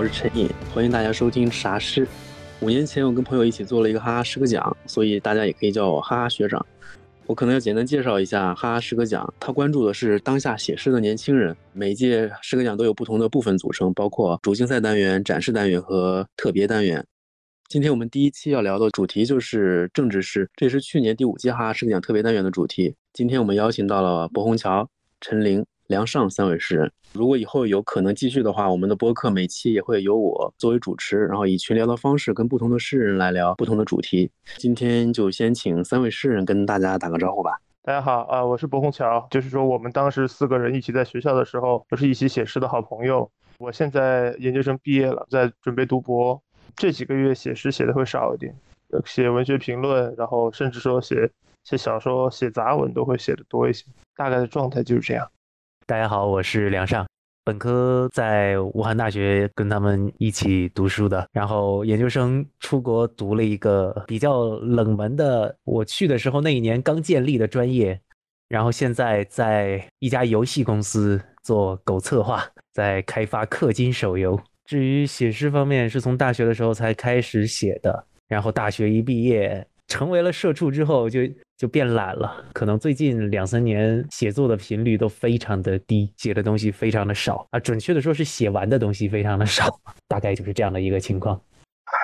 我是陈颖，欢迎大家收听啥诗。五年前我跟朋友一起做了一个哈哈诗歌奖，所以大家也可以叫我哈哈学长。我可能要简单介绍一下哈哈诗歌奖，它关注的是当下写诗的年轻人。每届诗歌奖都有不同的部分组成，包括主竞赛单元、展示单元和特别单元。今天我们第一期要聊的主题就是政治诗，这也是去年第五届哈哈诗歌奖特别单元的主题。今天我们邀请到了柏虹桥、陈玲、梁上三位诗人。如果以后有可能继续的话，我们的播客每期也会由我作为主持，然后以群聊的方式跟不同的诗人来聊不同的主题。今天就先请三位诗人跟大家打个招呼吧。大家好啊，我是柏虹桥，就是说我们当时四个人一起在学校的时候，都是一起写诗的好朋友。我现在研究生毕业了，在准备读博。这几个月写诗写的会少一点，写文学评论，然后甚至说写写小说、写杂文都会写的多一些。大概的状态就是这样。大家好，我是梁尚，本科在武汉大学跟他们一起读书的，然后研究生出国读了一个比较冷门的，我去的时候那一年刚建立的专业，然后现在在一家游戏公司做狗策划，在开发氪金手游。至于写诗方面，是从大学的时候才开始写的，然后大学一毕业，成为了社畜之后，就就变懒了。可能最近两三年写作的频率都非常的低，写的东西非常的少啊。准确的说是写完的东西非常的少，大概就是这样的一个情况。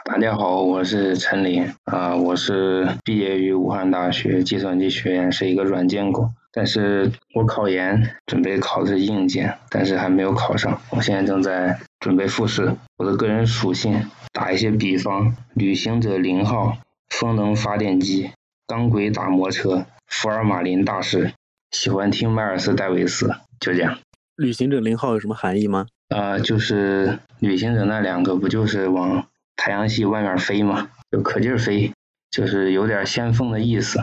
大家好，我是陈林啊，我是毕业于武汉大学计算机学院，是一个软件工。但是我考研准备考的是硬件，但是还没有考上。我现在正在准备复试。我的个人属性打一些比方：旅行者零号、风能发电机、钢轨打摩车、福尔马林大师，喜欢听迈尔斯戴维斯，就这样。旅行者零号有什么含义吗？啊，就是旅行者那两个不就是往太阳系外面飞吗？就可劲儿飞，就是有点先锋的意思。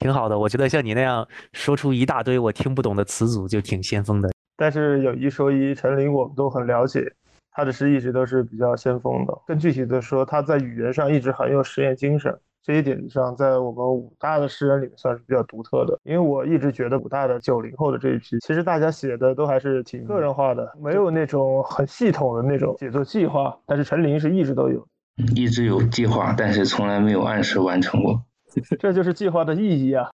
挺好的，我觉得像你那样说出一大堆我听不懂的词组就挺先锋的。但是有一说一，陈琳我们都很了解，他的诗一直都是比较先锋的。更具体的说，他在语言上一直很有实验精神，这一点上在我们武大的诗人里面算是比较独特的。因为我一直觉得武大的九零后的这一批，其实大家写的都还是挺个人化的，没有那种很系统的那种写作计划。但是陈琳是一直都有，一直有计划，但是从来没有按时完成过。这就是计划的意义啊！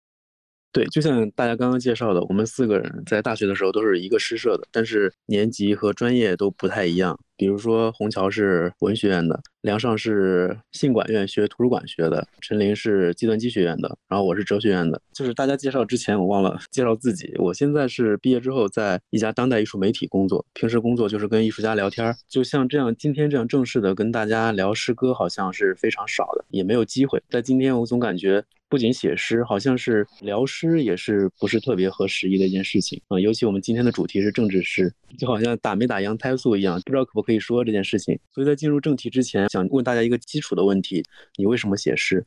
对，就像大家刚刚介绍的，我们四个人在大学的时候都是一个诗社的，但是年级和专业都不太一样。比如说，虹桥是文学院的。梁尚是信管院学图书馆学的，陈琳是计算机学院的，然后我是哲学院的。就是大家介绍之前，我忘了介绍自己。我现在是毕业之后在一家当代艺术媒体工作，平时工作就是跟艺术家聊天儿。就像这样，今天这样正式的跟大家聊诗歌，好像是非常少的，也没有机会。在今天，我总感觉不仅写诗，好像是聊诗也是不是特别合时宜的一件事情啊。尤其我们今天的主题是政治诗，就好像打没打羊胎素一样，不知道可不可以说这件事情。所以在进入正题之前。想问大家一个基础的问题：你为什么写诗？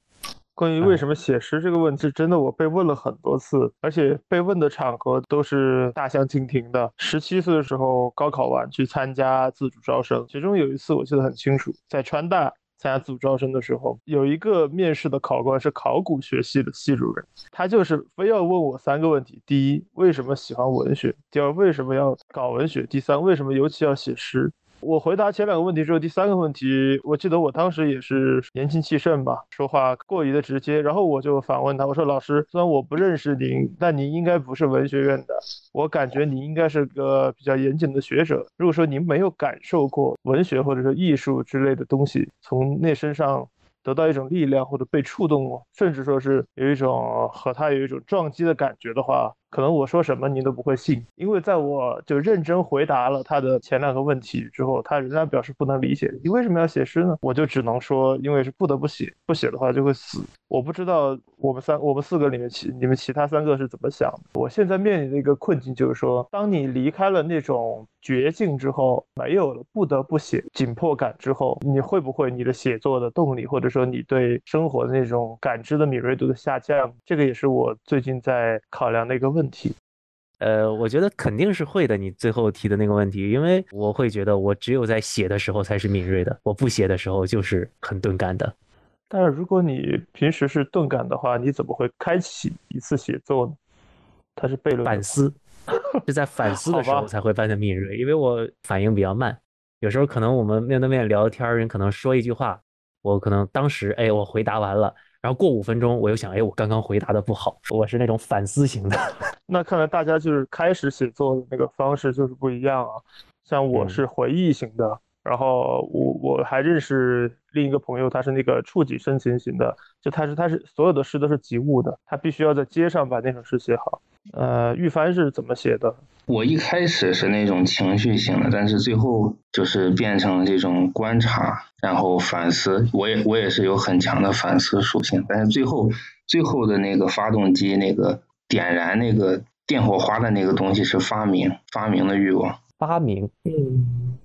关于为什么写诗这个问题，真的我被问了很多次，而且被问的场合都是大相径庭的。十七岁的时候，高考完去参加自主招生，其中有一次我记得很清楚，在川大参加自主招生的时候，有一个面试的考官是考古学系的系主任，他就是非要问我三个问题：第一，为什么喜欢文学？第二，为什么要搞文学？第三，为什么尤其要写诗？我回答前两个问题之后，第三个问题，我记得我当时也是年轻气盛吧，说话过于的直接。然后我就反问他，我说：“老师，虽然我不认识您，但您应该不是文学院的，我感觉您应该是个比较严谨的学者。如果说您没有感受过文学或者说艺术之类的东西，从那身上得到一种力量或者被触动，甚至说是有一种和他有一种撞击的感觉的话。”可能我说什么您都不会信，因为在我就认真回答了他的前两个问题之后，他仍然表示不能理解。你为什么要写诗呢？我就只能说，因为是不得不写，不写的话就会死。我不知道我们三、我们四个里面其你们其他三个是怎么想的。我现在面临的一个困境就是说，当你离开了那种绝境之后，没有了不得不写紧迫感之后，你会不会你的写作的动力，或者说你对生活的那种感知的敏锐度的下降？这个也是我最近在考量的一个问。问题，呃，我觉得肯定是会的。你最后提的那个问题，因为我会觉得我只有在写的时候才是敏锐的，我不写的时候就是很钝感的。但是如果你平时是钝感的话，你怎么会开启一次写作呢？它是悖论。反思，是在反思的时候才会变得敏锐，因为我反应比较慢。有时候可能我们面对面聊天，人可能说一句话，我可能当时哎我回答完了，然后过五分钟我又想哎我刚刚回答的不好，我是那种反思型的。那看来大家就是开始写作的那个方式就是不一样啊。像我是回忆型的，然后我我还认识另一个朋友，他是那个触景生情型的，就他是他是所有的诗都是及物的，他必须要在街上把那首诗写好。呃，玉帆是怎么写的？我一开始是那种情绪型的，但是最后就是变成这种观察，然后反思。我也我也是有很强的反思属性，但是最后最后的那个发动机那个点燃那个电火花的那个东西是发明，发明的欲望。发明，嗯，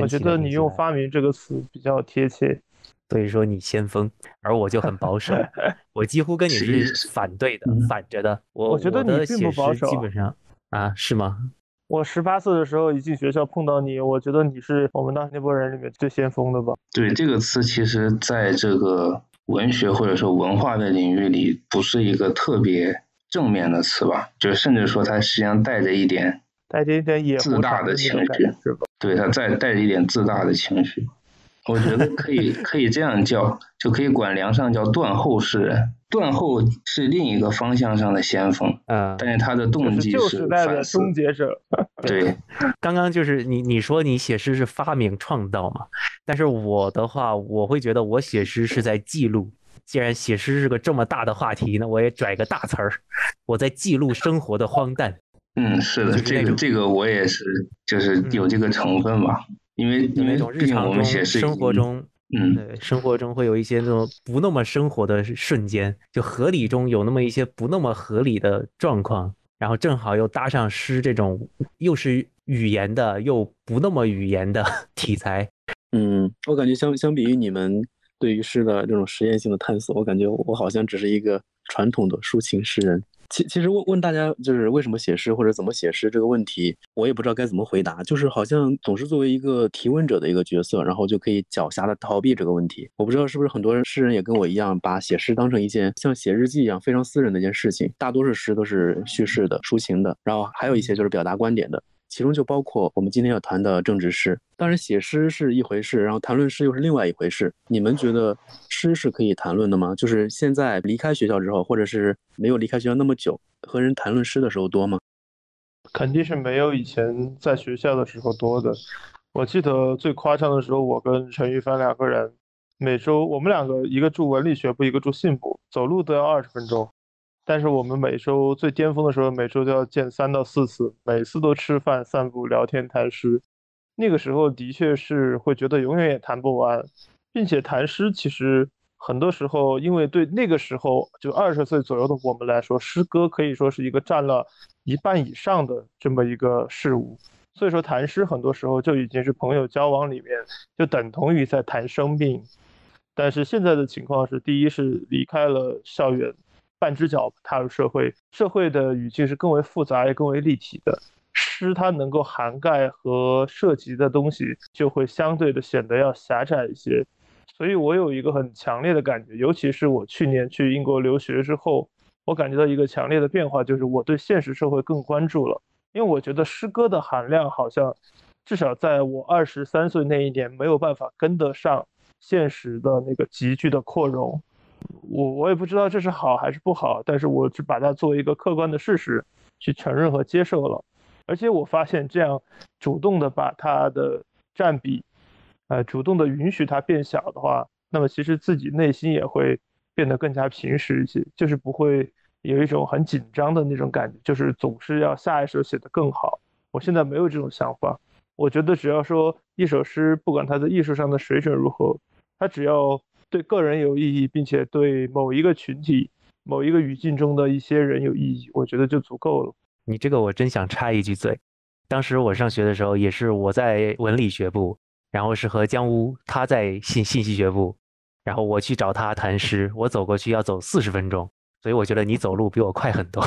我觉得你用“发明”这个词比较贴切。所以说你先锋，而我就很保守，我几乎跟你是反对的，反着的。我我觉得你并不保守，基本上啊，是吗？我十八岁的时候一进学校碰到你，我觉得你是我们当时那波人里面最先锋的吧？对，这个词其实在这个文学或者说文化的领域里，不是一个特别正面的词吧？就甚至说它实际上带着一点。带着一点野自大的情绪，是吧？对他带带着一点自大的情绪，我觉得可以可以这样叫，就可以管梁上叫断后诗人。断后是另一个方向上的先锋，嗯，但是他的动机是旧时代的终结者。对，刚刚就是你你说你写诗是发明创造嘛？但是我的话，我会觉得我写诗是在记录。既然写诗是个这么大的话题，那我也拽个大词儿，我在记录生活的荒诞。嗯，是的，这个这个我也是，就是有这个成分吧，因为因为日常中生活中，嗯，对，生活中会有一些那种不那么生活的瞬间，就合理中有那么一些不那么合理的状况，然后正好又搭上诗这种又是语言的又不那么语言的 题材，嗯，我感觉相相比于你们对于诗的这种实验性的探索，我感觉我好像只是一个传统的抒情诗人。其其实问问大家就是为什么写诗或者怎么写诗这个问题，我也不知道该怎么回答。就是好像总是作为一个提问者的一个角色，然后就可以狡黠的逃避这个问题。我不知道是不是很多人诗人也跟我一样，把写诗当成一件像写日记一样非常私人的一件事情。大多数诗都是叙事的、抒情的，然后还有一些就是表达观点的。其中就包括我们今天要谈的政治诗。当然，写诗是一回事，然后谈论诗又是另外一回事。你们觉得诗是可以谈论的吗？就是现在离开学校之后，或者是没有离开学校那么久，和人谈论诗的时候多吗？肯定是没有以前在学校的时候多的。我记得最夸张的时候，我跟陈玉帆两个人，每周我们两个一个住文理学部，一个住信部，走路都要二十分钟。但是我们每周最巅峰的时候，每周都要见三到四次，每次都吃饭、散步、聊天、谈诗。那个时候的确是会觉得永远也谈不完，并且谈诗其实很多时候，因为对那个时候就二十岁左右的我们来说，诗歌可以说是一个占了一半以上的这么一个事物。所以说谈诗很多时候就已经是朋友交往里面就等同于在谈生命。但是现在的情况是，第一是离开了校园。半只脚踏入社会，社会的语境是更为复杂也更为立体的。诗它能够涵盖和涉及的东西，就会相对的显得要狭窄一些。所以我有一个很强烈的感觉，尤其是我去年去英国留学之后，我感觉到一个强烈的变化，就是我对现实社会更关注了。因为我觉得诗歌的含量好像，至少在我二十三岁那一年，没有办法跟得上现实的那个急剧的扩容。我我也不知道这是好还是不好，但是我只把它作为一个客观的事实去承认和接受了。而且我发现这样主动的把它的占比，呃，主动的允许它变小的话，那么其实自己内心也会变得更加平实一些，就是不会有一种很紧张的那种感觉，就是总是要下一首写得更好。我现在没有这种想法，我觉得只要说一首诗，不管它的艺术上的水准如何，它只要。对个人有意义，并且对某一个群体、某一个语境中的一些人有意义，我觉得就足够了。你这个我真想插一句嘴，当时我上学的时候也是我在文理学部，然后是和江乌他在信信息学部，然后我去找他谈诗，我走过去要走四十分钟，所以我觉得你走路比我快很多。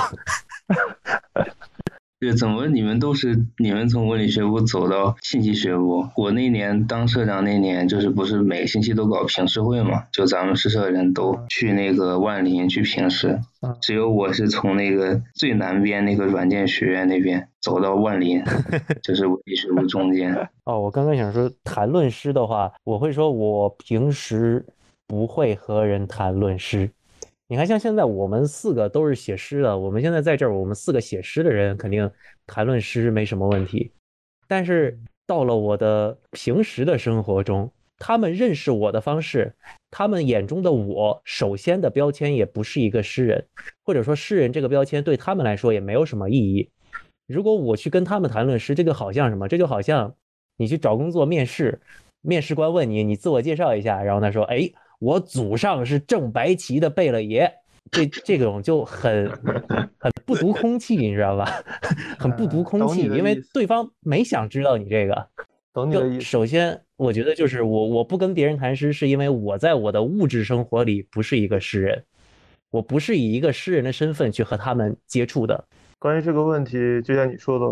对，怎么你们都是你们从文理学部走到信息学部？我那年当社长那年，就是不是每个星期都搞评试会嘛？就咱们师社人都去那个万林去评试，只有我是从那个最南边那个软件学院那边走到万林，就是文理学部中间。哦，我刚刚想说谈论诗的话，我会说我平时不会和人谈论诗。你看，像现在我们四个都是写诗的，我们现在在这儿，我们四个写诗的人肯定谈论诗没什么问题。但是到了我的平时的生活中，他们认识我的方式，他们眼中的我，首先的标签也不是一个诗人，或者说诗人这个标签对他们来说也没有什么意义。如果我去跟他们谈论诗，这就好像什么？这就好像你去找工作面试，面试官问你，你自我介绍一下，然后他说，哎。我祖上是正白旗的贝勒爷，这这种就很 很不读空气，你知道吧？很不读空气，因为对方没想知道你这个。懂你的意思。首先，我觉得就是我我不跟别人谈诗，是因为我在我的物质生活里不是一个诗人，我不是以一个诗人的身份去和他们接触的。关于这个问题，就像你说的，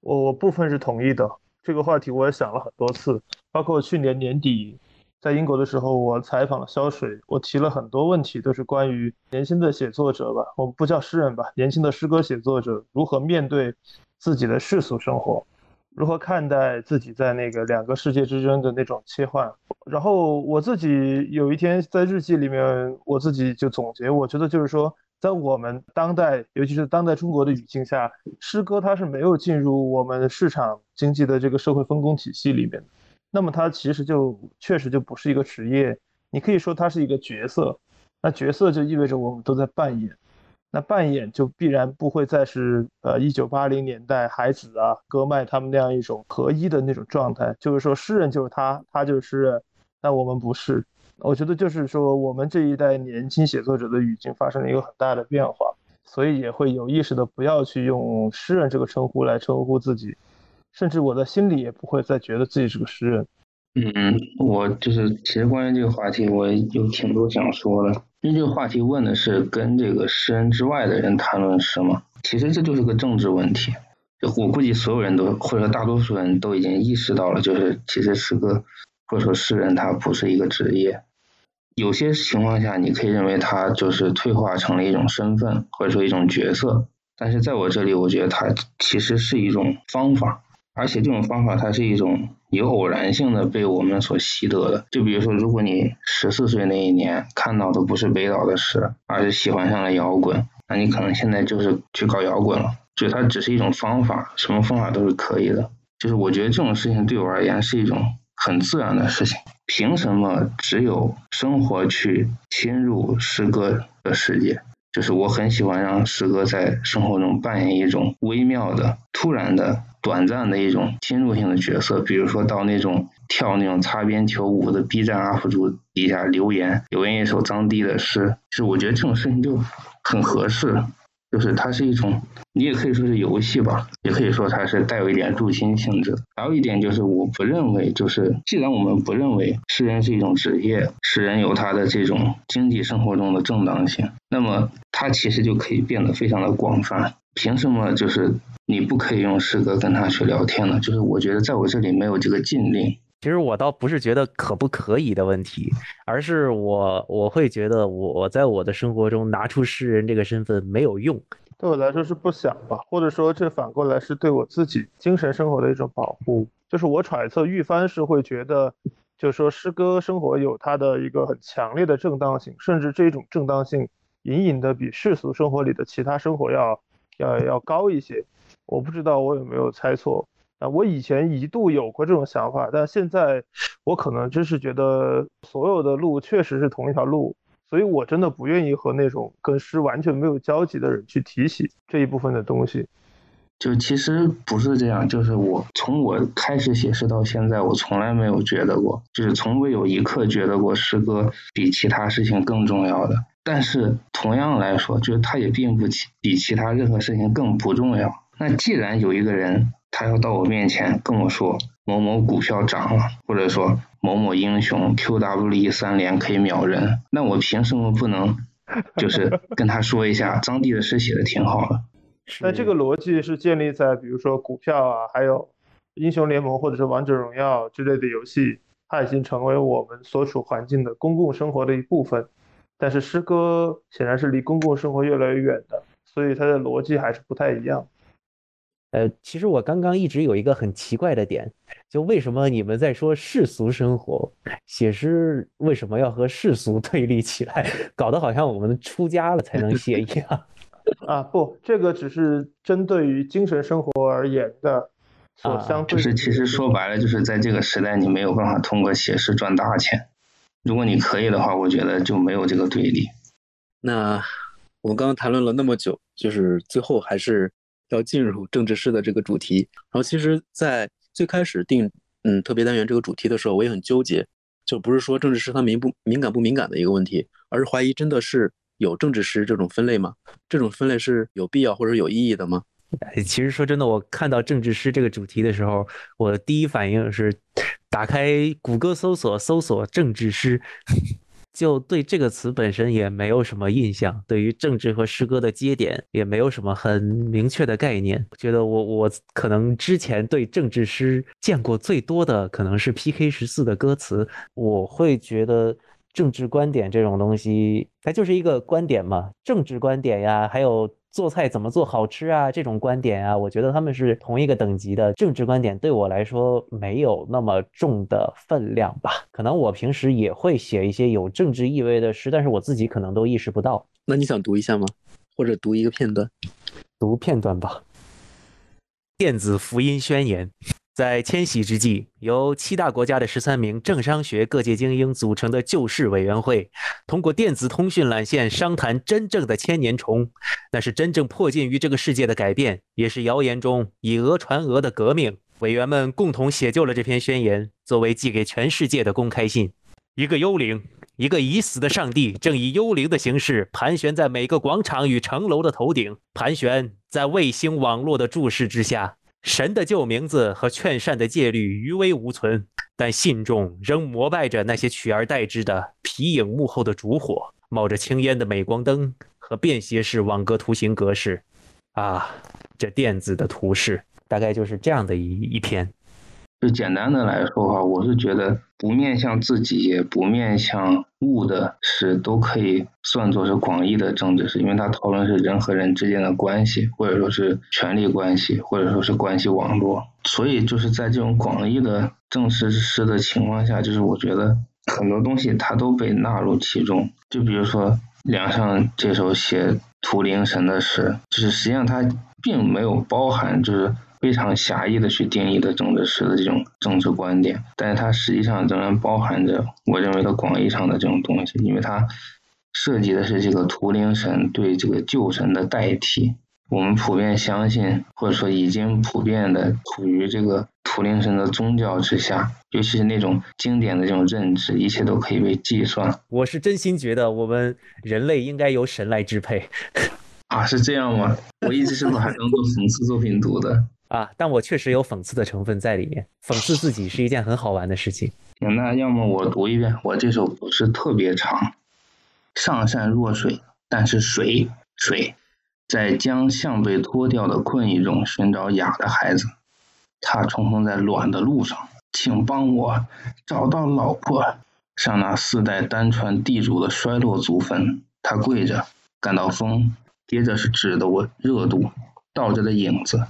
我我部分是同意的。这个话题我也想了很多次，包括去年年底。在英国的时候，我采访了肖水，我提了很多问题，都是关于年轻的写作者吧，我们不叫诗人吧，年轻的诗歌写作者如何面对自己的世俗生活，如何看待自己在那个两个世界之间的那种切换。然后我自己有一天在日记里面，我自己就总结，我觉得就是说，在我们当代，尤其是当代中国的语境下，诗歌它是没有进入我们市场经济的这个社会分工体系里面的。那么它其实就确实就不是一个职业，你可以说它是一个角色，那角色就意味着我们都在扮演，那扮演就必然不会再是呃一九八零年代海子啊歌麦他们那样一种合一的那种状态，就是说诗人就是他，他就是诗人，但我们不是，我觉得就是说我们这一代年轻写作者的语境发生了一个很大的变化，所以也会有意识的不要去用诗人这个称呼来称呼自己。甚至我的心里也不会再觉得自己是个诗人。嗯，我就是其实关于这个话题，我有挺多想说的。因为这个话题问的是跟这个诗人之外的人谈论诗嘛，其实这就是个政治问题。我估计所有人都或者大多数人都已经意识到了，就是其实诗歌或者说诗人他不是一个职业。有些情况下你可以认为他就是退化成了一种身份或者说一种角色，但是在我这里，我觉得他其实是一种方法。而且这种方法它是一种有偶然性的被我们所习得的。就比如说，如果你十四岁那一年看到的不是北岛的诗，而是喜欢上了摇滚，那你可能现在就是去搞摇滚了。就它只是一种方法，什么方法都是可以的。就是我觉得这种事情对我而言是一种很自然的事情。凭什么只有生活去侵入诗歌的世界？就是我很喜欢让诗歌在生活中扮演一种微妙的、突然的。短暂的一种侵入性的角色，比如说到那种跳那种擦边球舞的 B 站 UP 主底下留言，留言一首张帝的诗，是我觉得这种事情就很合适，就是它是一种，你也可以说是游戏吧，也可以说它是带有一点入侵性质。还有一点就是，我不认为，就是既然我们不认为诗人是一种职业，诗人有他的这种经济生活中的正当性，那么他其实就可以变得非常的广泛。凭什么就是你不可以用诗歌跟他去聊天呢？就是我觉得在我这里没有这个禁令。其实我倒不是觉得可不可以的问题，而是我我会觉得我我在我的生活中拿出诗人这个身份没有用。对我来说是不想吧，或者说这反过来是对我自己精神生活的一种保护。就是我揣测玉帆是会觉得，就是说诗歌生活有它的一个很强烈的正当性，甚至这种正当性隐隐的比世俗生活里的其他生活要。要要高一些，我不知道我有没有猜错我以前一度有过这种想法，但现在我可能真是觉得所有的路确实是同一条路，所以我真的不愿意和那种跟诗完全没有交集的人去提起这一部分的东西。就其实不是这样，就是我从我开始写诗到现在，我从来没有觉得过，就是从未有一刻觉得过诗歌比其他事情更重要的。但是同样来说，就是它也并不其比其他任何事情更不重要。那既然有一个人他要到我面前跟我说某某股票涨了，或者说某某英雄 QWE 三连可以秒人，那我凭什么不能 就是跟他说一下张帝的诗写的挺好的？那这个逻辑是建立在比如说股票啊，还有英雄联盟或者是王者荣耀之类的游戏，它已经成为我们所处环境的公共生活的一部分。但是诗歌显然是离公共生活越来越远的，所以它的逻辑还是不太一样。呃，其实我刚刚一直有一个很奇怪的点，就为什么你们在说世俗生活，写诗为什么要和世俗 对立起来，搞得好像我们出家了才能写一样？啊，不，这个只是针对于精神生活而言的，所相对。就是其实说白了，就是在这个时代，你没有办法通过写诗赚大钱。如果你可以的话，我觉得就没有这个对立。那我们刚刚谈论了那么久，就是最后还是。要进入政治诗的这个主题，然后其实，在最开始定嗯特别单元这个主题的时候，我也很纠结，就不是说政治诗它敏不敏感不敏感的一个问题，而是怀疑真的是有政治诗这种分类吗？这种分类是有必要或者有意义的吗？其实说真的，我看到政治诗这个主题的时候，我第一反应是打开谷歌搜索，搜索政治诗。就对这个词本身也没有什么印象，对于政治和诗歌的接点也没有什么很明确的概念。觉得我我可能之前对政治诗见过最多的可能是 P.K. 十四的歌词，我会觉得政治观点这种东西，它就是一个观点嘛，政治观点呀，还有。做菜怎么做好吃啊？这种观点啊，我觉得他们是同一个等级的政治观点，对我来说没有那么重的分量吧。可能我平时也会写一些有政治意味的诗，但是我自己可能都意识不到。那你想读一下吗？或者读一个片段？读片段吧。电子福音宣言。在迁徙之际，由七大国家的十三名政商学各界精英组成的救世委员会，通过电子通讯缆线商谈真正的千年虫，那是真正迫近于这个世界的改变，也是谣言中以讹传讹的革命。委员们共同写就了这篇宣言，作为寄给全世界的公开信。一个幽灵，一个已死的上帝，正以幽灵的形式盘旋在每个广场与城楼的头顶，盘旋在卫星网络的注视之下。神的旧名字和劝善的戒律余威无存，但信众仍膜拜着那些取而代之的皮影幕后的烛火，冒着青烟的镁光灯和便携式网格图形格式。啊，这电子的图示大概就是这样的一一篇。就简单的来说哈，我是觉得不面向自己不面向物的诗都可以算作是广义的政治诗，因为它讨论是人和人之间的关系，或者说是权力关系，或者说是关系网络。所以就是在这种广义的政治诗的情况下，就是我觉得很多东西它都被纳入其中。就比如说梁上这首写图灵神的诗，就是实际上它并没有包含就是。非常狭义的去定义的政治史的这种政治观点，但是它实际上仍然包含着我认为的广义上的这种东西，因为它涉及的是这个图灵神对这个旧神的代替。我们普遍相信，或者说已经普遍的处于这个图灵神的宗教之下，尤其是那种经典的这种认知，一切都可以被计算。我是真心觉得我们人类应该由神来支配。啊，是这样吗？我一直是把它当做讽刺作品读的。啊，但我确实有讽刺的成分在里面。讽刺自己是一件很好玩的事情。行那要么我读一遍，我这首不是特别长。上善若水，但是水水在将相被脱掉的困意中寻找雅的孩子。他冲锋在卵的路上，请帮我找到老婆。上那四代单传地主的衰落祖坟，他跪着，感到风，接着是纸的温热度，倒着的影子。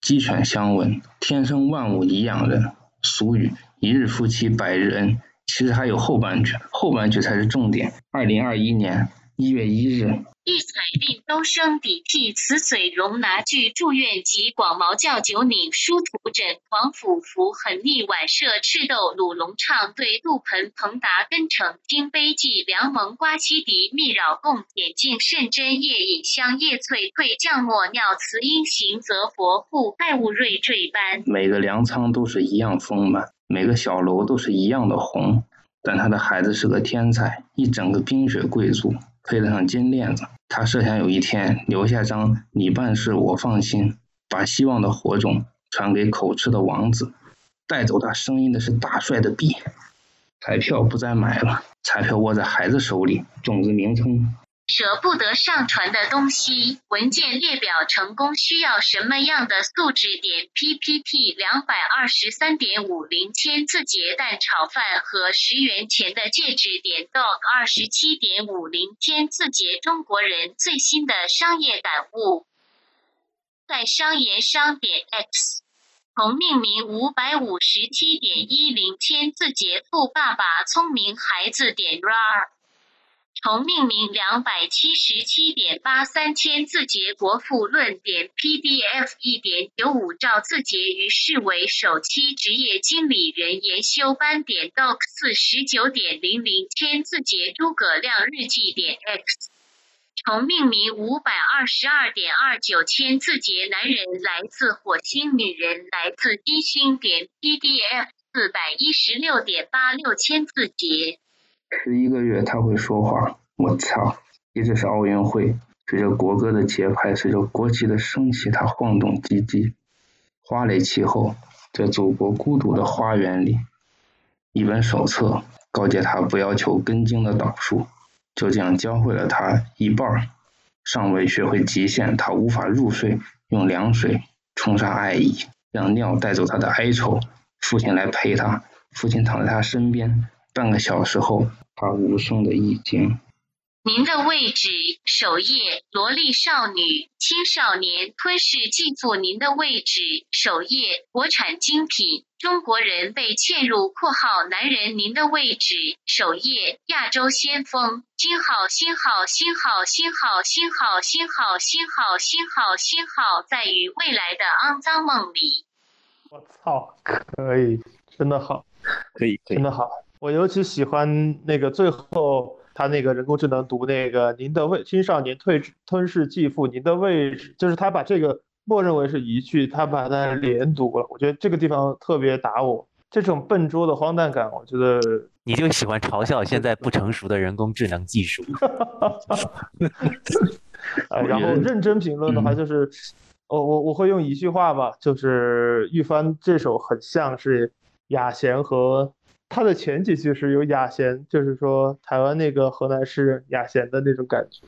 鸡犬相闻，天生万物以养人。俗语“一日夫妻百日恩”，其实还有后半句，后半句才是重点。二零二一年一月一日。一彩并都生抵替瓷嘴容拿具祝愿及广毛教九拧书图枕黄甫福狠逆晚射赤豆鲁龙唱对杜盆彭达根成金杯记梁蒙瓜七敌密扰共点镜甚真夜饮香叶翠退降墨尿词音行则佛护爱物瑞坠斑。每个粮仓都是一样丰满，每个小楼都是一样的红，但他的孩子是个天才，一整个冰雪贵族。配得上金链子，他设想有一天留下张“你办事我放心”，把希望的火种传给口吃的王子，带走他声音的是大帅的币。彩票不再买了，彩票握在孩子手里，种子名称舍不得上传的东西，文件列表成功需要什么样的素质？点 PPT 两百二十三点五零千字节蛋炒饭和十元钱的戒指。点 dog 二十七点五零千字节中国人最新的商业感悟。在商言商点 X，同命名五百五十七点一零千字节富爸爸聪明孩子点 rar。重命名两百七十七点八三千字节国富论点 PDF 一点九五兆字节于世为首期职业经理人研修班点 doc 四十九点零零千字节诸葛亮日记点 x 重命名五百二十二点二九千字节男人来自火星，女人来自金星点 PDF 四百一十六点八六千字节。十一个月他会说话，我操！接着是奥运会，随着国歌的节拍，随着国旗的升起，他晃动鸡鸡。花蕾气候，在祖国孤独的花园里，一本手册告诫他不要求根茎的导数，就这样教会了他一半儿。尚未学会极限，他无法入睡，用凉水冲刷爱意，让尿带走他的哀愁。父亲来陪他，父亲躺在他身边。半个小时后，他无声的已经。您的位置，首页，萝莉少女、青少年吞噬继父。您的位置，首页，国产精品，中国人被嵌入（括号男人）。您的位置，首页，亚洲先锋，星号，星号，星号，星号，星号，星号，星号，星号，星号，在与未来的肮脏梦里。我操，可以，真的好，可以，真的好。我尤其喜欢那个最后他那个人工智能读那个“您的位青少年退吞噬继父”，您的位置就是他把这个默认为是一句，他把它连读了。我觉得这个地方特别打我，这种笨拙的荒诞感，我觉得你就喜欢嘲笑现在不成熟的人工智能技术。呃，然后认真评论的话，就是我我我会用一句话吧，就是玉帆这首很像是雅贤和。他的前几句是有雅贤，就是说台湾那个河南诗人雅贤的那种感觉。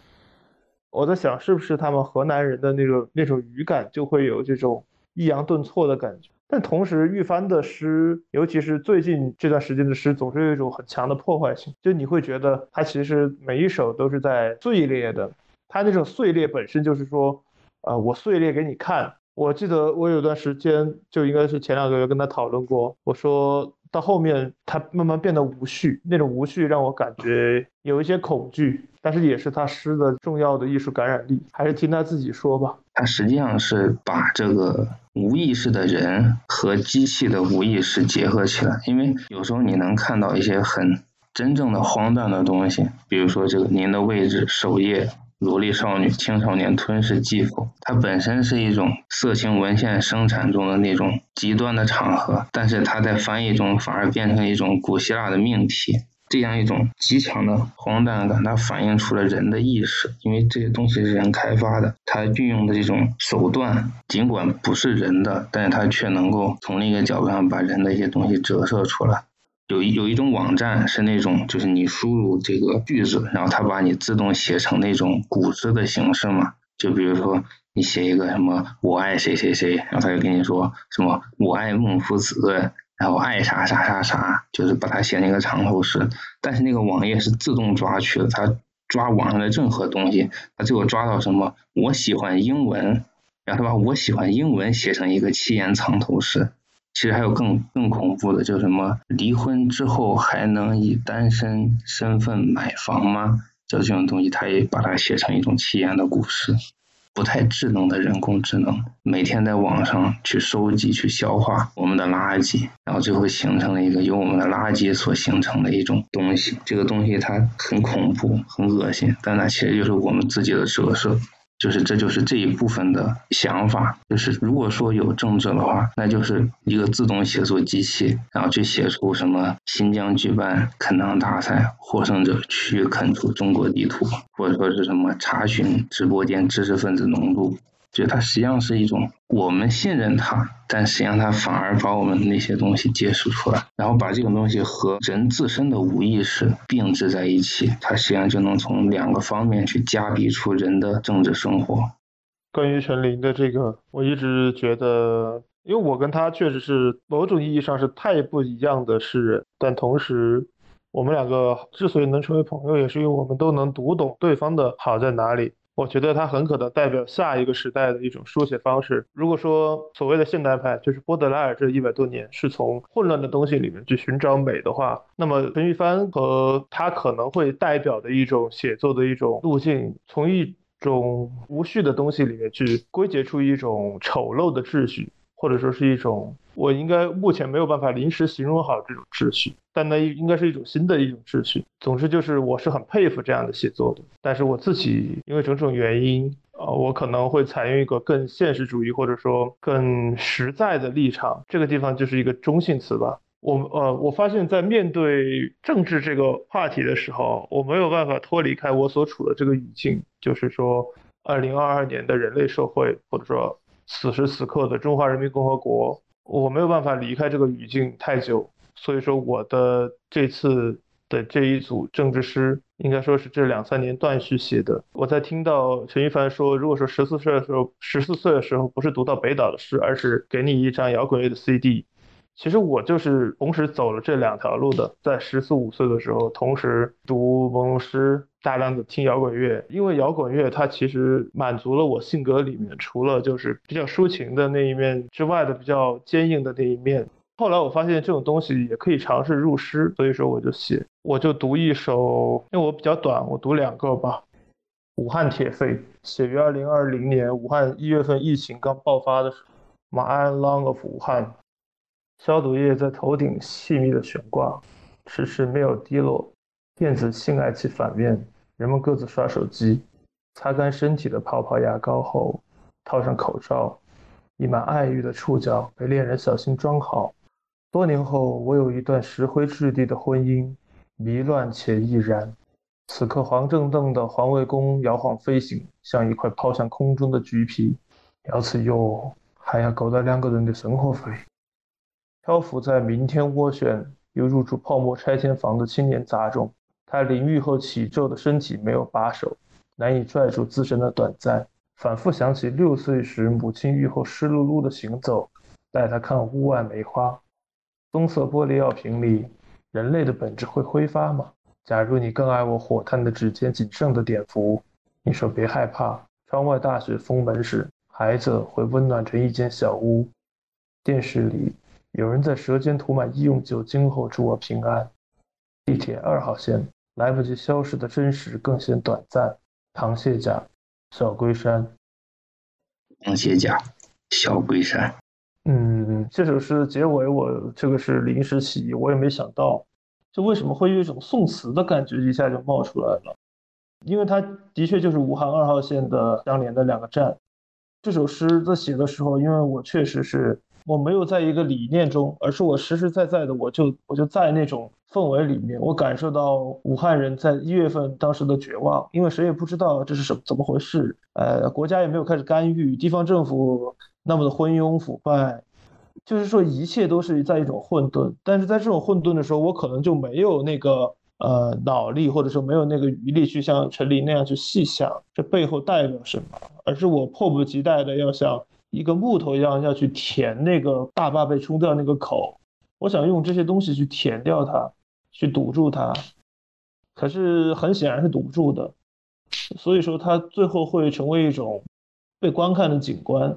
我在想，是不是他们河南人的那种那种语感就会有这种抑扬顿挫的感觉？但同时，玉帆的诗，尤其是最近这段时间的诗，总是有一种很强的破坏性。就你会觉得他其实每一首都是在碎裂的，他那种碎裂本身就是说，呃，我碎裂给你看。我记得我有段时间就应该是前两个月跟他讨论过，我说。到后面，他慢慢变得无序，那种无序让我感觉有一些恐惧，但是也是他诗的重要的艺术感染力。还是听他自己说吧。他实际上是把这个无意识的人和机器的无意识结合起来，因为有时候你能看到一些很真正的荒诞的东西，比如说这个您的位置首页。萝莉少女、青少年吞噬继父，它本身是一种色情文献生产中的那种极端的场合，但是它在翻译中反而变成一种古希腊的命题。这样一种极强的荒诞感，它反映出了人的意识，因为这些东西是人开发的，它运用的这种手段尽管不是人的，但是它却能够从另一个角度上把人的一些东西折射出来。有一有一种网站是那种，就是你输入这个句子，然后它把你自动写成那种古诗的形式嘛。就比如说你写一个什么“我爱谁谁谁”，然后他就跟你说什么“我爱孟夫子”，然后爱啥啥啥啥，就是把它写成一个长头诗。但是那个网页是自动抓取的，它抓网上的任何东西，它最后抓到什么“我喜欢英文”，然后它把我喜欢英文写成一个七言长头诗。其实还有更更恐怖的，就是什么离婚之后还能以单身身份买房吗？就这种东西，他也把它写成一种奇言的故事。不太智能的人工智能，每天在网上去收集、去消化我们的垃圾，然后最后形成了一个由我们的垃圾所形成的一种东西。这个东西它很恐怖、很恶心，但它其实就是我们自己的折射。就是，这就是这一部分的想法。就是如果说有政治的话，那就是一个自动写作机器，然后去写出什么新疆举办啃糖大赛，获胜者去啃出中国地图，或者说是什么查询直播间知识分子浓度，就它实际上是一种我们信任它，但实际上它反而把我们那些东西揭示出来，然后把这种东西和人自身的无意识并置在一起，它实际上就能从两个方面去加比出人的政治生活。关于陈琳的这个，我一直觉得，因为我跟他确实是某种意义上是太不一样的诗人，但同时。我们两个之所以能成为朋友，也是因为我们都能读懂对方的好在哪里。我觉得它很可能代表下一个时代的一种书写方式。如果说所谓的现代派就是波德莱尔这一百多年是从混乱的东西里面去寻找美的话，那么陈玉帆和他可能会代表的一种写作的一种路径，从一种无序的东西里面去归结出一种丑陋的秩序，或者说是一种。我应该目前没有办法临时形容好这种秩序，但那应该是一种新的一种秩序。总之就是我是很佩服这样的写作的，但是我自己因为种种原因，呃，我可能会采用一个更现实主义或者说更实在的立场。这个地方就是一个中性词吧。我呃，我发现在面对政治这个话题的时候，我没有办法脱离开我所处的这个语境，就是说，二零二二年的人类社会，或者说此时此刻的中华人民共和国。我没有办法离开这个语境太久，所以说我的这次的这一组政治诗，应该说是这两三年断续写的。我在听到陈一凡说，如果说十四岁的时候，十四岁的时候不是读到北岛的诗，而是给你一张摇滚乐的 CD。其实我就是同时走了这两条路的，在十四五岁的时候，同时读朦胧诗，大量的听摇滚乐，因为摇滚乐它其实满足了我性格里面除了就是比较抒情的那一面之外的比较坚硬的那一面。后来我发现这种东西也可以尝试入诗，所以说我就写，我就读一首，因为我比较短，我读两个吧。武汉铁肺，写于二零二零年武汉一月份疫情刚爆发的时候。马鞍 long of 武汉。消毒液在头顶细密的悬挂，迟迟没有滴落。电子性爱器反面，人们各自刷手机。擦干身体的泡泡牙膏后，套上口罩。溢满爱欲的触角被恋人小心装好。多年后，我有一段石灰质地的婚姻，迷乱且易燃。此刻，黄正邓的环卫工摇晃飞行，像一块抛向空中的橘皮。要吃药还要勾搭两个人的生活费。漂浮在明天涡旋又入住泡沫拆迁房的青年杂种，他淋浴后起皱的身体没有把手，难以拽住自身的短暂。反复想起六岁时母亲浴后湿漉漉的行走，带他看屋外梅花。棕色玻璃药瓶里，人类的本质会挥发吗？假如你更爱我火炭的指尖仅剩的碘伏，你说别害怕，窗外大雪封门时，孩子会温暖成一间小屋。电视里。有人在舌尖涂满医用酒精后祝我平安。地铁二号线来不及消失的真实更显短暂。螃蟹甲，小龟山。螃蟹甲，小龟山。嗯，这首诗的结尾我这个是临时起意，我也没想到，就为什么会有一种宋词的感觉一下就冒出来了？因为它的确就是武汉二号线的相连的两个站。这首诗在写的时候，因为我确实是。我没有在一个理念中，而是我实实在在的，我就我就在那种氛围里面，我感受到武汉人在一月份当时的绝望，因为谁也不知道这是什怎么回事，呃，国家也没有开始干预，地方政府那么的昏庸腐败，就是说一切都是在一种混沌。但是在这种混沌的时候，我可能就没有那个呃脑力，或者说没有那个余力去像陈琳那样去细想这背后代表什么，而是我迫不及待的要想。一个木头一样要去填那个大坝被冲掉那个口，我想用这些东西去填掉它，去堵住它，可是很显然是堵不住的，所以说它最后会成为一种被观看的景观，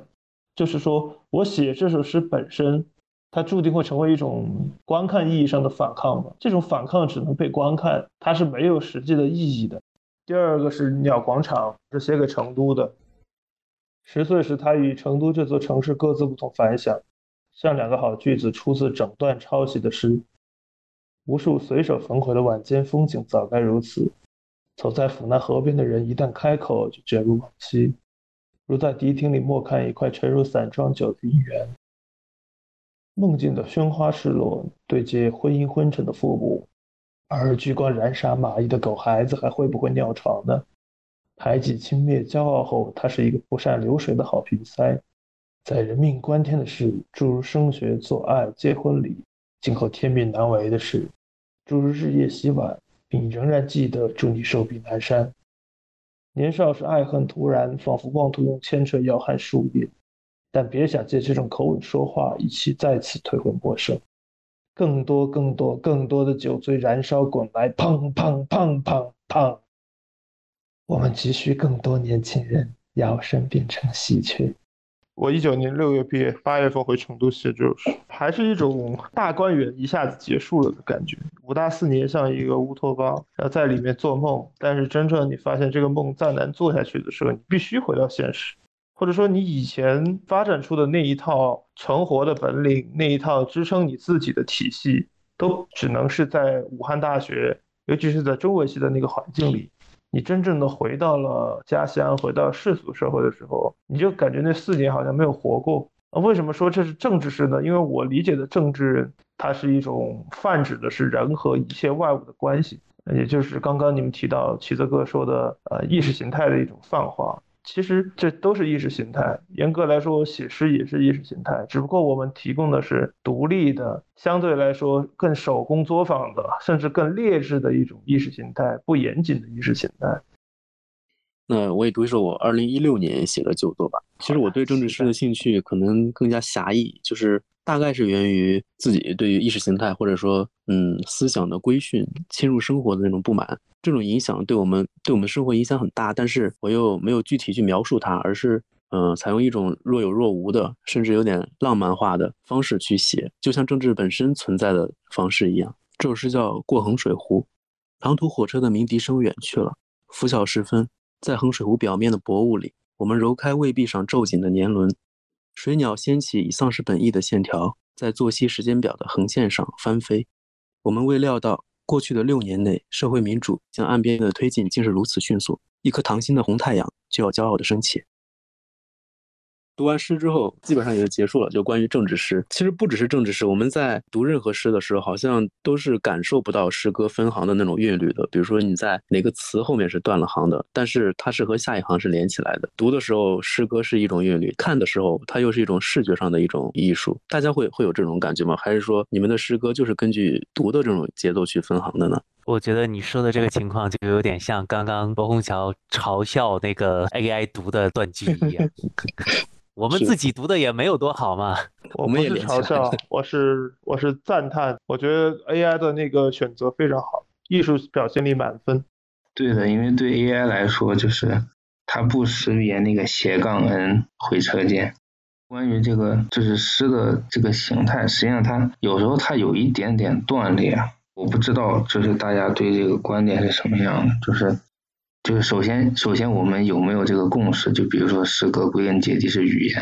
就是说我写这首诗本身，它注定会成为一种观看意义上的反抗嘛，这种反抗只能被观看，它是没有实际的意义的。第二个是鸟广场，是写给成都的。十岁时，他与成都这座城市各自不同凡响，像两个好句子出自整段抄袭的诗。无数随手焚毁的晚间风景，早该如此。走在府南河边的人，一旦开口就卷入往昔，如在迪厅里默看一块沉入散装酒的银元。梦境的喧哗赤裸，对接婚姻昏沉的腹部，而聚光燃杀蚂蚁的狗孩子，还会不会尿床呢？排挤轻蔑骄傲后，他是一个不善流水的好瓶塞。在人命关天的事，诸如升学、做爱、结婚礼，今后天命难违的事，诸如日夜洗碗，并仍然记得祝你寿比南山。年少时爱恨突然，仿佛妄图用牵扯咬撼树叶，但别想借这种口吻说话，以期再次退回陌生。更多、更多、更多的酒醉燃烧滚来，砰砰砰砰砰！我们急需更多年轻人，摇身变成稀缺。我一九年六月毕业，八月份回成都写这首诗，还是一种大观园一下子结束了的感觉。五大四年像一个乌托邦，要在里面做梦，但是真正你发现这个梦再难做下去的时候，你必须回到现实，或者说你以前发展出的那一套成活的本领，那一套支撑你自己的体系，都只能是在武汉大学，尤其是在中文系的那个环境里。你真正的回到了家乡，回到世俗社会的时候，你就感觉那四年好像没有活过啊？为什么说这是政治式呢？因为我理解的政治，它是一种泛指的是人和一切外物的关系，也就是刚刚你们提到齐泽哥说的，呃，意识形态的一种泛化。其实这都是意识形态，严格来说，写诗也是意识形态，只不过我们提供的是独立的、相对来说更手工作坊的，甚至更劣质的一种意识形态，不严谨的意识形态。那我也读一首我二零一六年写的旧作吧。其实我对政治诗的兴趣可能更加狭义，就是大概是源于自己对于意识形态或者说嗯思想的规训侵入生活的那种不满。这种影响对我们对我们生活影响很大，但是我又没有具体去描述它，而是，嗯，采用一种若有若无的，甚至有点浪漫化的方式去写，就像政治本身存在的方式一样。这首诗叫《过衡水湖》，长途火车的鸣笛声远去了。拂晓时分，在衡水湖表面的薄雾里，我们揉开胃壁上皱紧的年轮，水鸟掀起已丧失本意的线条，在作息时间表的横线上翻飞。我们未料到。过去的六年内，社会民主向岸边的推进竟是如此迅速，一颗糖心的红太阳就要骄傲地升起。读完诗之后，基本上也就结束了。就关于政治诗，其实不只是政治诗，我们在读任何诗的时候，好像都是感受不到诗歌分行的那种韵律的。比如说你在哪个词后面是断了行的，但是它是和下一行是连起来的。读的时候，诗歌是一种韵律；看的时候，它又是一种视觉上的一种艺术。大家会会有这种感觉吗？还是说你们的诗歌就是根据读的这种节奏去分行的呢？我觉得你说的这个情况就有点像刚刚罗虹桥嘲笑那个 AI 读的断句一样。我们自己读的也没有多好嘛，我们也嘲笑，我是我是赞叹，我觉得 AI 的那个选择非常好，艺术表现力满分。对的，因为对 AI 来说，就是它不识别那个斜杠 n 回车键。关于这个就是诗的这个形态，实际上它有时候它有一点点断裂，我不知道就是大家对这个观点是什么样的，就是。就是首先，首先我们有没有这个共识？就比如说，诗歌归根结底是语言。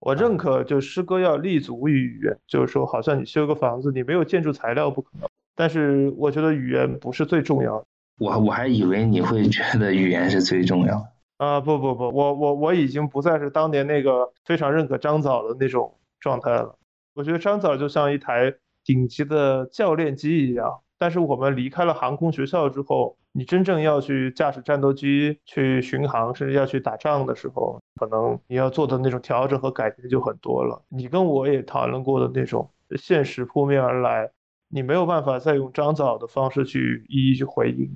我认可，就诗歌要立足于语言。就是说，好像你修个房子，你没有建筑材料不可能。但是，我觉得语言不是最重要的。我我还以为你会觉得语言是最重要。啊不不不，我我我已经不再是当年那个非常认可张枣的那种状态了。我觉得张枣就像一台顶级的教练机一样。但是我们离开了航空学校之后，你真正要去驾驶战斗机去巡航，甚至要去打仗的时候，可能你要做的那种调整和改变就很多了。你跟我也讨论过的那种现实扑面而来，你没有办法再用张枣的方式去一一去回应。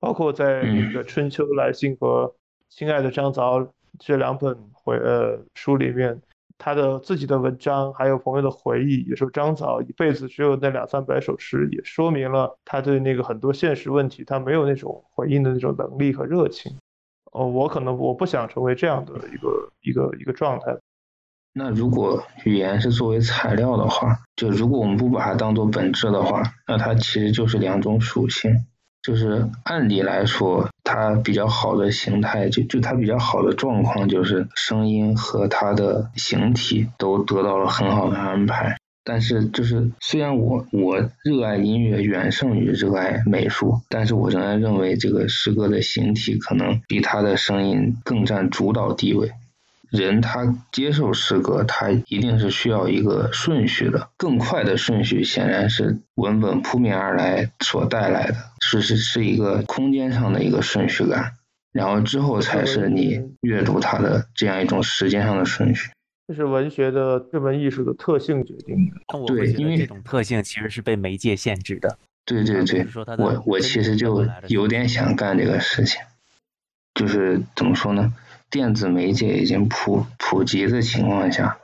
包括在那个《春秋来信》和《亲爱的张枣》这两本回呃书里面。他的自己的文章，还有朋友的回忆，有时候张枣一辈子只有那两三百首诗，也说明了他对那个很多现实问题，他没有那种回应的那种能力和热情。哦，我可能我不想成为这样的一个一个一个状态。那如果语言是作为材料的话，就如果我们不把它当做本质的话，那它其实就是两种属性。就是按理来说，它比较好的形态，就就它比较好的状况，就是声音和它的形体都得到了很好的安排。但是，就是虽然我我热爱音乐远胜于热爱美术，但是我仍然认为这个诗歌的形体可能比它的声音更占主导地位。人他接受诗歌，他一定是需要一个顺序的，更快的顺序显然是文本扑面而来所带来的，是是是一个空间上的一个顺序感。然后之后才是你阅读它的这样一种时间上的顺序。这是文学的这门艺术的特性决定的。但我会觉得这种特性其实是被媒介限制的。对对对，我我其实就有点想干这个事情，就是怎么说呢？电子媒介已经普普及的情况下，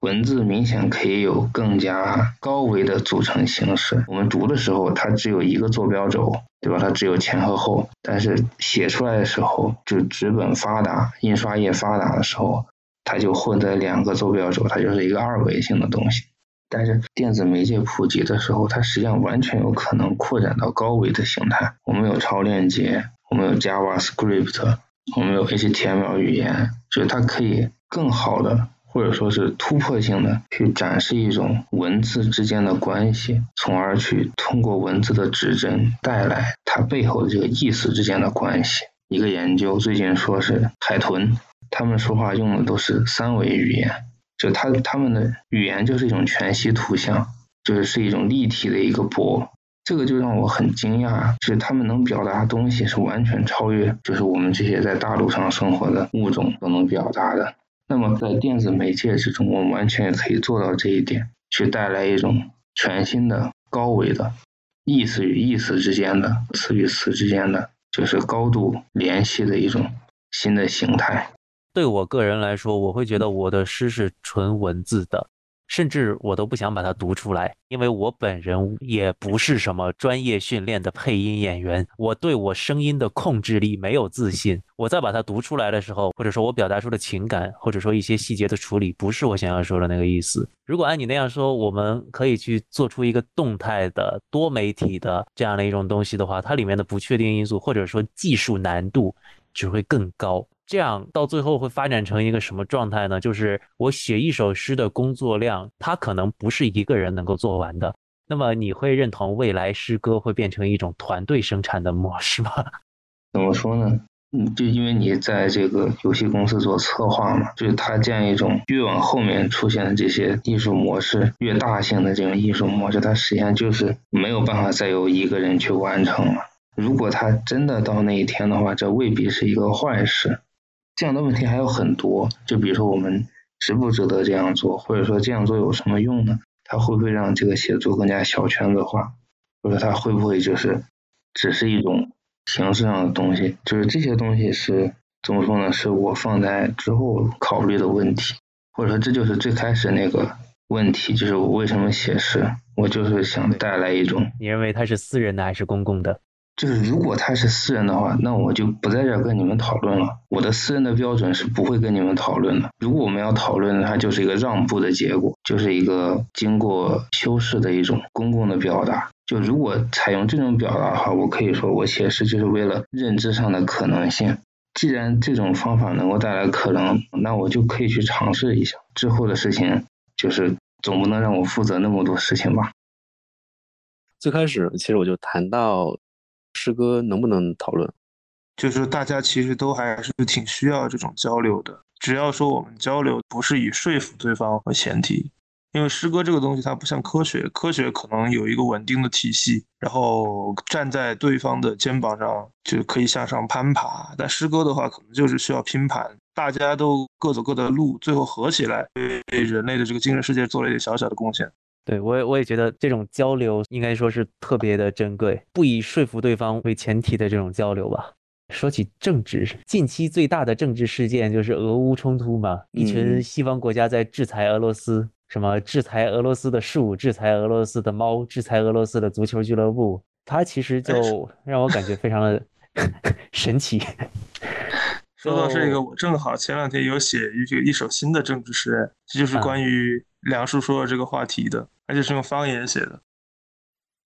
文字明显可以有更加高维的组成形式。我们读的时候，它只有一个坐标轴，对吧？它只有前和后。但是写出来的时候，就纸本发达、印刷业发达的时候。它就混在两个坐标轴，它就是一个二维性的东西。但是电子媒介普及的时候，它实际上完全有可能扩展到高维的形态。我们有超链接，我们有 JavaScript，我们有 HTML 语言，就是它可以更好的或者说是突破性的去展示一种文字之间的关系，从而去通过文字的指针带来它背后的这个意思之间的关系。一个研究最近说是海豚。他们说话用的都是三维语言，就他他们的语言就是一种全息图像，就是是一种立体的一个波，这个就让我很惊讶，就是他们能表达的东西是完全超越，就是我们这些在大陆上生活的物种都能表达的。那么在电子媒介之中，我们完全也可以做到这一点，去带来一种全新的高维的意思与意思之间的词与词之间的，就是高度联系的一种新的形态。对我个人来说，我会觉得我的诗是纯文字的，甚至我都不想把它读出来，因为我本人也不是什么专业训练的配音演员，我对我声音的控制力没有自信。我在把它读出来的时候，或者说我表达出的情感，或者说一些细节的处理，不是我想要说的那个意思。如果按你那样说，我们可以去做出一个动态的多媒体的这样的一种东西的话，它里面的不确定因素或者说技术难度只会更高。这样到最后会发展成一个什么状态呢？就是我写一首诗的工作量，它可能不是一个人能够做完的。那么你会认同未来诗歌会变成一种团队生产的模式吗？怎么说呢？嗯，就因为你在这个游戏公司做策划嘛，就是它这样一种越往后面出现的这些艺术模式，越大型的这种艺术模式，它实际上就是没有办法再由一个人去完成了。如果他真的到那一天的话，这未必是一个坏事。这样的问题还有很多，就比如说我们值不值得这样做，或者说这样做有什么用呢？它会不会让这个写作更加小圈子化？或者它会不会就是只是一种形式上的东西？就是这些东西是怎么说呢？是我放在之后考虑的问题，或者说这就是最开始那个问题，就是我为什么写诗？我就是想带来一种，你认为它是私人的还是公共的？就是如果他是私人的话，那我就不在这儿跟你们讨论了。我的私人的标准是不会跟你们讨论的。如果我们要讨论，它就是一个让步的结果，就是一个经过修饰的一种公共的表达。就如果采用这种表达的话，我可以说我写诗就是为了认知上的可能性。既然这种方法能够带来可能，那我就可以去尝试一下。之后的事情就是总不能让我负责那么多事情吧。最开始其实我就谈到。诗歌能不能讨论？就是大家其实都还是挺需要这种交流的。只要说我们交流不是以说服对方为前提，因为诗歌这个东西它不像科学，科学可能有一个稳定的体系，然后站在对方的肩膀上就可以向上攀爬。但诗歌的话，可能就是需要拼盘，大家都各走各的路，最后合起来，对人类的这个精神世界做了一点小小的贡献。对我，也我也觉得这种交流应该说是特别的珍贵，不以说服对方为前提的这种交流吧。说起政治，近期最大的政治事件就是俄乌冲突嘛，一群西方国家在制裁俄罗斯，什么制裁俄罗斯的树，制裁俄罗斯的猫，制裁俄罗斯的足球俱乐部，它其实就让我感觉非常的 神奇。说到这个，我正好前两天有写一一首新的政治诗，这就是关于梁叔说的这个话题的。而且是用方言写的。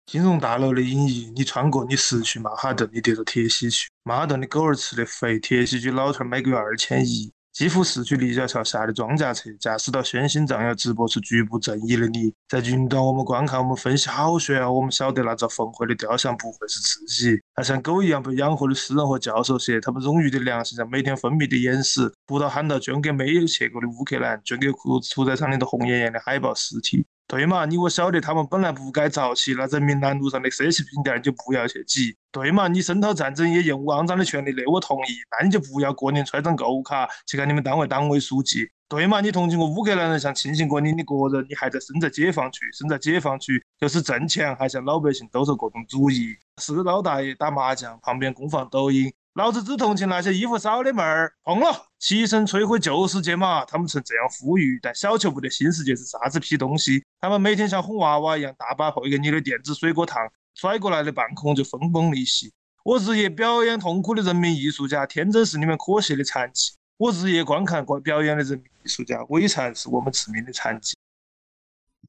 金融大楼的影艺，你穿过，你失去曼哈顿，你跌到铁西去。曼哈顿的狗儿吃的肥，铁西区老头儿每个月二千一。基辅市区立交桥下的装甲车，驾驶到轩心藏要直播出局部正义的你。在云端我们观看，我们分析好悬啊！我们晓得那座焚毁的雕像不会是自己，那像狗一样被养活的诗人和教授些，他们冗余的粮食像每天分泌的眼屎。不到喊到捐给没有去过的乌克兰，捐给屠屠宰场里的红艳艳的海豹尸体。对嘛？你我晓得他们本来不该遭起，那人民南路上的奢侈品店就不要去挤。对嘛？你声讨战争也用肮脏的权利，那我同意，那你就不要过年揣张购物卡去看你们单位党委书记。对嘛？你同情过乌克兰人，像庆幸过你的个人，你还在身在解放区，身在解放区就是挣钱，还向老百姓兜售各种主义。是老大爷打麻将，旁边公放抖音。老子只同情那些衣服少的妹儿，碰了，齐声摧毁旧世界嘛！他们曾这样呼吁，但小球不得新世界是啥子屁东西。他们每天像哄娃娃一样，大把汇给你的电子水果糖，甩过来的半空就分崩离析。我日夜表演痛苦的人民艺术家，天真是你们可惜的残疾。我日夜观看观表演的人民艺术家，伪残是我们致命的残疾。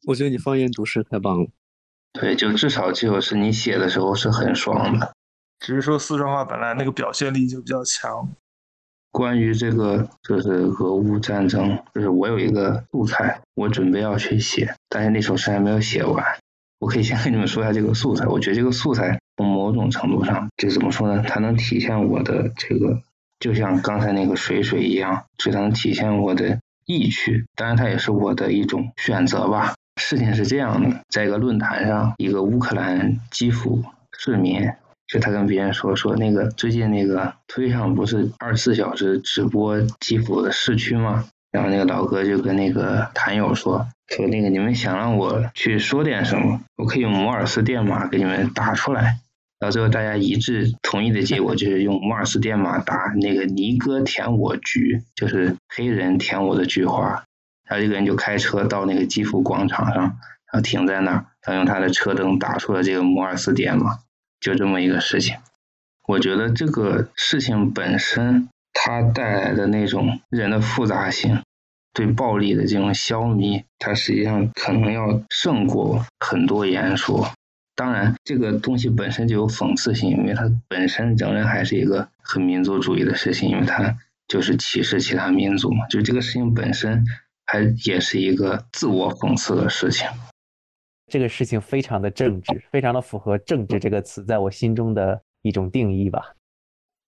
我觉得你方言读诗太棒了。对，就至少就是你写的时候是很爽的。只是说四川话本来那个表现力就比较强。关于这个就是俄乌战争，就是我有一个素材，我准备要去写，但是那首诗还没有写完。我可以先跟你们说一下这个素材。我觉得这个素材从某种程度上，就怎么说呢？它能体现我的这个，就像刚才那个水水一样，是它能体现我的意趣。当然，它也是我的一种选择吧。事情是这样的，在一个论坛上，一个乌克兰基辅市民。就他跟别人说说那个最近那个推上不是二十四小时直播基辅的市区吗？然后那个老哥就跟那个坛友说说那个你们想让我去说点什么，我可以用摩尔斯电码给你们打出来。到最后大家一致同意的结果就是用摩尔斯电码打那个尼哥舔我菊，就是黑人舔我的菊花。然后这个人就开车到那个基辅广场上，然后停在那儿，他用他的车灯打出了这个摩尔斯电码。就这么一个事情，我觉得这个事情本身它带来的那种人的复杂性，对暴力的这种消弭，它实际上可能要胜过很多言说。当然，这个东西本身就有讽刺性，因为它本身仍然还是一个很民族主义的事情，因为它就是歧视其他民族嘛。就这个事情本身，还也是一个自我讽刺的事情。这个事情非常的政治，非常的符合“政治”这个词在我心中的一种定义吧。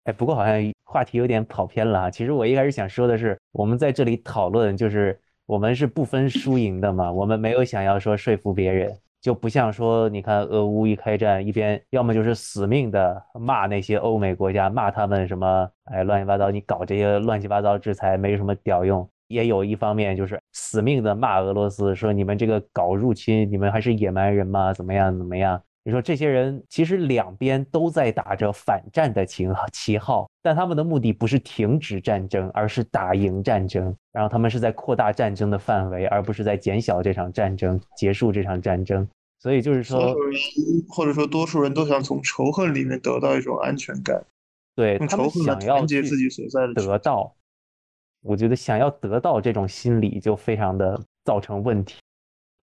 哎，不过好像话题有点跑偏了啊。其实我一开始想说的是，我们在这里讨论，就是我们是不分输赢的嘛。我们没有想要说说服别人，就不像说，你看俄乌一开战，一边要么就是死命的骂那些欧美国家，骂他们什么，哎，乱七八糟，你搞这些乱七八糟制裁没什么屌用。也有一方面就是死命的骂俄罗斯，说你们这个搞入侵，你们还是野蛮人吗？怎么样怎么样？你说这些人其实两边都在打着反战的旗号，旗号，但他们的目的不是停止战争，而是打赢战争。然后他们是在扩大战争的范围，而不是在减小这场战争，结束这场战争。所以就是说，或者说多数人都想从仇恨里面得到一种安全感，对他们想要结自己所在的得到。我觉得想要得到这种心理就非常的造成问题。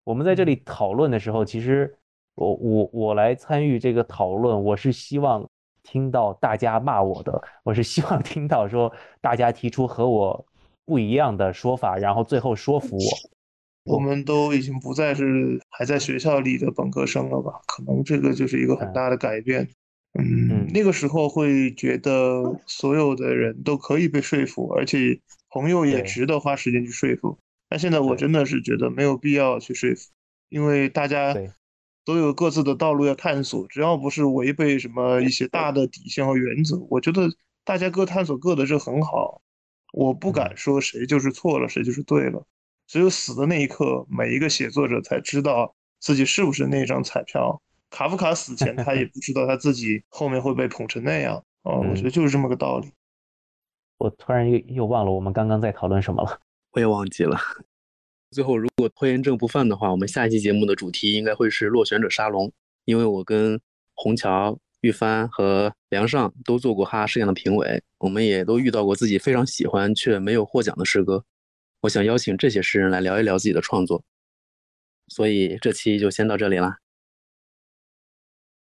我们在这里讨论的时候，其实我我我来参与这个讨论，我是希望听到大家骂我的，我是希望听到说大家提出和我不一样的说法，然后最后说服我。我们都已经不再是还在学校里的本科生了吧？可能这个就是一个很大的改变。嗯，那个时候会觉得所有的人都可以被说服，而且。朋友也值得花时间去说服，但现在我真的是觉得没有必要去说服，因为大家都有各自的道路要探索，只要不是违背什么一些大的底线和原则，我觉得大家各探索各的这很好。我不敢说谁就是错了，谁就是对了，只有死的那一刻，每一个写作者才知道自己是不是那张彩票。卡夫卡死前他也不知道他自己后面会被捧成那样。啊，我觉得就是这么个道理。我突然又又忘了我们刚刚在讨论什么了，我也忘记了。最后，如果拖延症不犯的话，我们下一期节目的主题应该会是落选者沙龙，因为我跟虹桥、玉帆和梁尚都做过哈哈试验的评委，我们也都遇到过自己非常喜欢却没有获奖的诗歌。我想邀请这些诗人来聊一聊自己的创作，所以这期就先到这里啦。